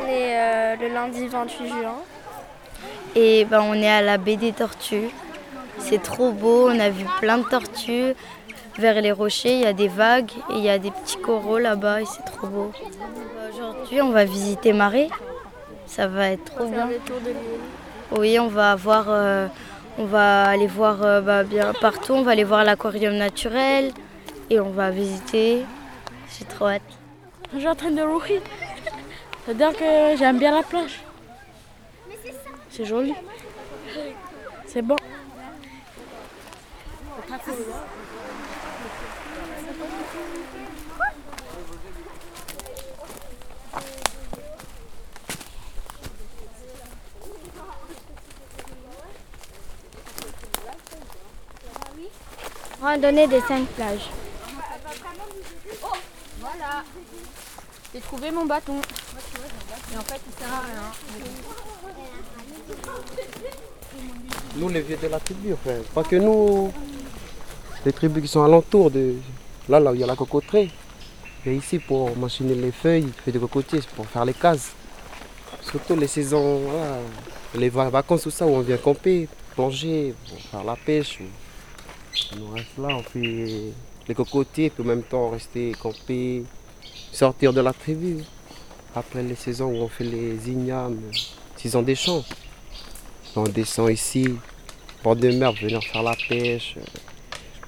On est euh, le lundi 28 juin. Et ben, on est à la baie des Tortues. C'est trop beau, on a vu plein de tortues. Vers les rochers, il y a des vagues et il y a des petits coraux là-bas et c'est trop beau. Aujourd'hui, on va visiter Marais. Ça va être trop bien. Oui, on va voir, euh, on va aller voir euh, bah, bien partout. On va aller voir l'aquarium naturel et on va visiter. J'ai trop hâte. Je suis en train de rougir. C'est-à-dire que j'aime bien la plage. C'est joli. C'est bon. Randonnée des cinq plages. J'ai trouvé mon bâton. Et en fait, il sert à rien. Nous, les vieux de la tribu, enfin, pas que nous, les tribus qui sont alentours de là, là où il y a la cocoterie. Et ici pour machiner les feuilles, feuilles de cocotier, c'est pour faire les cases. Surtout les saisons, voilà, les va- vacances, tout ça, où on vient camper, plonger, pour faire la pêche. On reste là, on fait les cocotiers, puis en même temps rester camper, sortir de la tribu. Après les saisons où on fait les ignames, saison des champs. On descend ici, bord de venir faire la pêche, euh,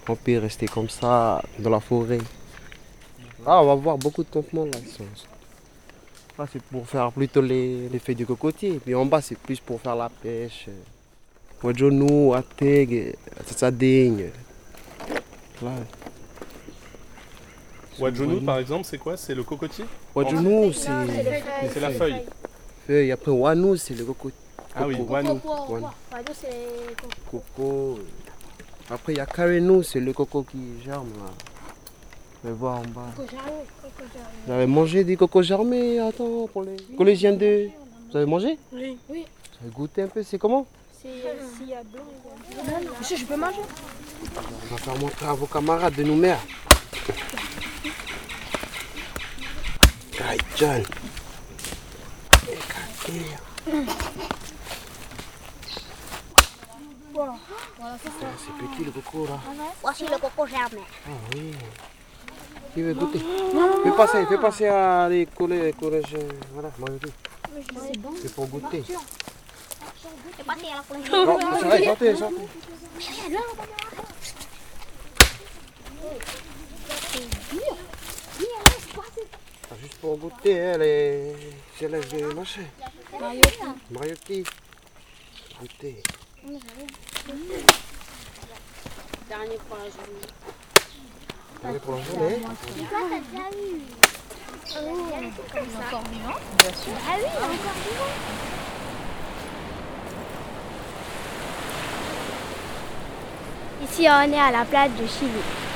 camper, rester comme ça, dans la forêt. Ah, on va voir beaucoup de campements là. Là, c'est pour faire plutôt les, les feuilles cocotier. Puis en bas, c'est plus pour faire la pêche. Wajonou, Ateg, Tsading. Là. Wadjounou, par exemple, c'est quoi? C'est le cocotier? Wajonou, c'est C'est la feuille. feuille. Après, Wanou, c'est le cocotier. Ah oui, Wanou. Wanou. Coco. Après, il y a Karenou, c'est le coco qui germe là. On va voir en bas. Vous avez mangé des cocos germés Attends, pour les collégiens de. Vous avez mangé? Oui. Vous avez goûté un peu C'est comment? Monsieur, je peux manger? On va faire montrer à vos camarades de nos mères. Kai John. C'est petit le coco là. Voici le coco germain. Ah oui. Qui veut goûter Fais passer, fais passer à les collèges. Voilà, majorité. C'est pour goûter. C'est pas à la couleur. Non, c'est sortez, sortez. Ah, Juste pour goûter, hein, les élèves de marché. Mariotti. Goûter. Dernier pour la journée. Allez pour la journée. Ici, on est à la plage de Chili.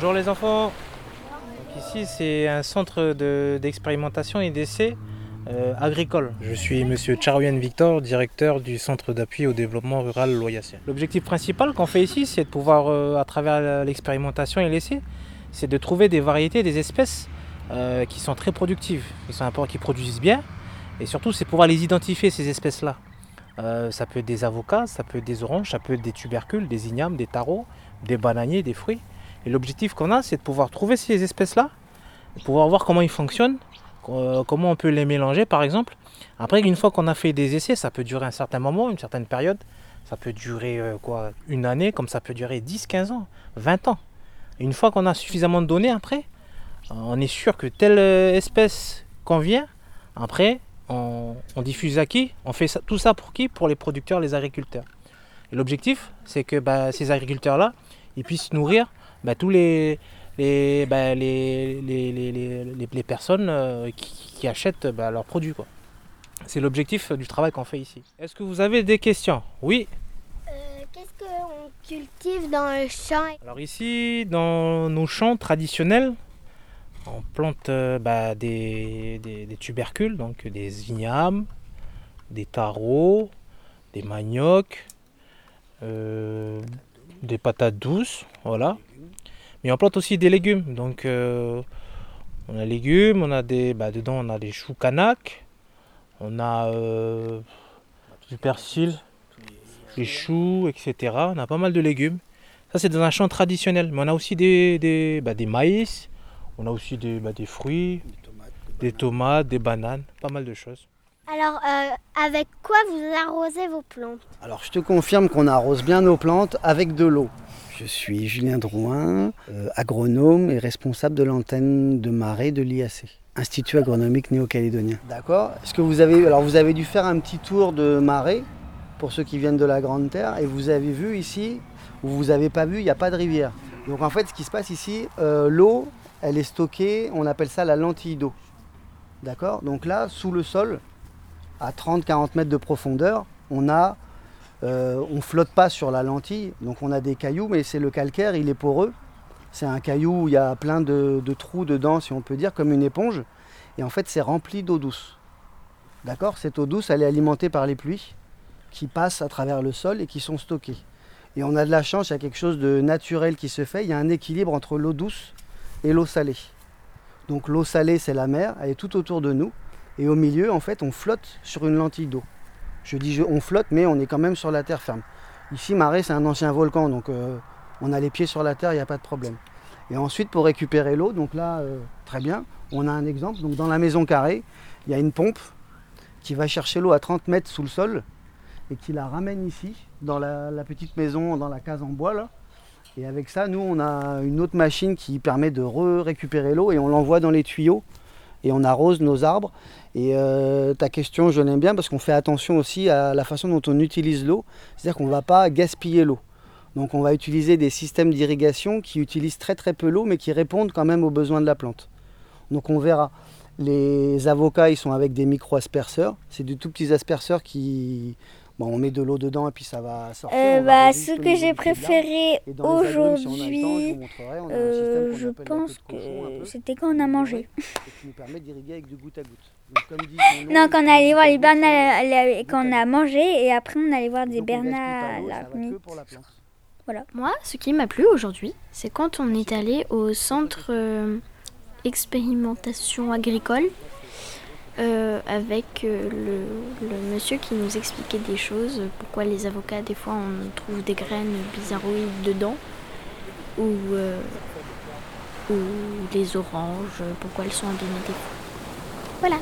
Bonjour les enfants. Donc ici c'est un centre de- d'expérimentation et d'essai euh, agricole. Je suis monsieur Charoyen Victor, directeur du centre d'appui au développement rural Loyassien. L'objectif principal qu'on fait ici, c'est de pouvoir, euh, à travers l'expérimentation et l'essai, c'est de trouver des variétés, des espèces euh, qui sont très productives, qui, sont qui produisent bien, et surtout c'est pouvoir les identifier ces espèces-là. Euh, ça peut être des avocats, ça peut être des oranges, ça peut être des tubercules, des ignames, des tarots, des bananiers, des fruits. Et l'objectif qu'on a, c'est de pouvoir trouver ces espèces-là, pouvoir voir comment ils fonctionnent, euh, comment on peut les mélanger par exemple. Après, une fois qu'on a fait des essais, ça peut durer un certain moment, une certaine période. Ça peut durer euh, quoi, une année, comme ça peut durer 10, 15 ans, 20 ans. Une fois qu'on a suffisamment de données après, euh, on est sûr que telle espèce convient. Après, on, on diffuse à qui? On fait ça- tout ça pour qui? Pour les producteurs, les agriculteurs. Et l'objectif, c'est que bah, ces agriculteurs-là, ils puissent nourrir bah, tous les, les, bah, les, les, les, personnes euh, qui, qui achètent bah, leurs produits. quoi. C'est l'objectif du travail qu'on fait ici. Est-ce que vous avez des questions? Oui. Qu'est-ce qu'on cultive dans le champ? Alors ici, dans nos champs traditionnels, On plante euh, bah, des, des- des tubercules, donc des ignames, des tarots, des maniocs, euh, des patates douces, voilà. Mais on plante aussi des légumes. Donc euh, on a légumes, on a des. Bah, dedans on a des choux canaques, on a euh, du persil, des choux, etc. On a pas mal de légumes. Ça c'est dans un champ traditionnel. Mais on a aussi des, bah, maïs, on a aussi des, bah, des fruits, des tomates, des bananes, pas mal de choses. Alors, euh, avec quoi vous arrosez vos plantes Alors je te confirme qu'on arrose bien nos plantes avec de l'eau. Je suis Julien Drouin, euh, agronome et responsable de l'antenne de marée de l'IAC, Institut agronomique néo-calédonien. D'accord Est-ce que vous avez alors vous avez dû faire un petit tour de marée pour ceux qui viennent de la Grande Terre et vous avez vu ici où vous n'avez pas vu, il n'y a pas de rivière. Donc en fait ce qui se passe ici, euh, l'eau, elle est stockée, on appelle ça la lentille d'eau. D'accord? Donc là, sous le sol, à 30-40 mètres de profondeur, on a euh, on flotte pas sur la lentille, donc on a des cailloux, mais c'est le calcaire, il est poreux. C'est un caillou où il y a plein de, de trous dedans, si on peut dire, comme une éponge. Et en fait, c'est rempli d'eau douce. D'accord? Cette eau douce, elle est alimentée par les pluies qui passent à travers le sol et qui sont stockées. Et on a de la chance, il y a quelque chose de naturel qui se fait. Il y a un équilibre entre l'eau douce et l'eau salée. Donc l'eau salée, c'est la mer, elle est tout autour de nous. Et au milieu, en fait, on flotte sur une lentille d'eau. Je dis je- on flotte, mais on est quand même sur la terre ferme. Ici, Marais, c'est un ancien volcan, donc euh, on a les pieds sur la terre, il n'y a pas de problème. Et ensuite, pour récupérer l'eau, donc là, euh, très bien, on a un exemple. Donc dans la maison carrée, il y a une pompe qui va chercher l'eau à 30 mètres sous le sol et qui la ramène ici, dans la, la petite maison, dans la case en bois là. Et avec ça, nous, on a une autre machine qui permet de récupérer l'eau et on l'envoie dans les tuyaux et on arrose nos arbres. Et euh, ta question, je l'aime bien parce qu'on fait attention aussi à la façon dont on utilise l'eau. C'est-à-dire qu'on ne va pas gaspiller l'eau. Donc on va utiliser des systèmes d'irrigation qui utilisent très très peu l'eau mais qui répondent quand même aux besoins de la plante. Donc on verra. Les avocats, ils sont avec des micro-asperceurs. C'est des tout petits asperceurs qui... Bon, on met de l'eau dedans et puis ça va sortir. Euh, va bah, Ce que j'ai préféré si aujourd'hui, euh, je pense que c'était quand on a mangé. et qui nous permet d'irriguer avec du goutte à goutte. Donc, comme dit son nom, Non, quand on allait voir les les- quand on a mangé, et après on allait voir des la plante. Moi, ce qui m'a plu aujourd'hui, c'est quand on est allé au centre euh, expérimentation agricole euh, avec euh, le, le monsieur qui nous expliquait des choses, pourquoi les avocats, des fois, on trouve des graines bizarroïdes dedans, ou, euh, ou les oranges, pourquoi elles sont abîmées. Voilà.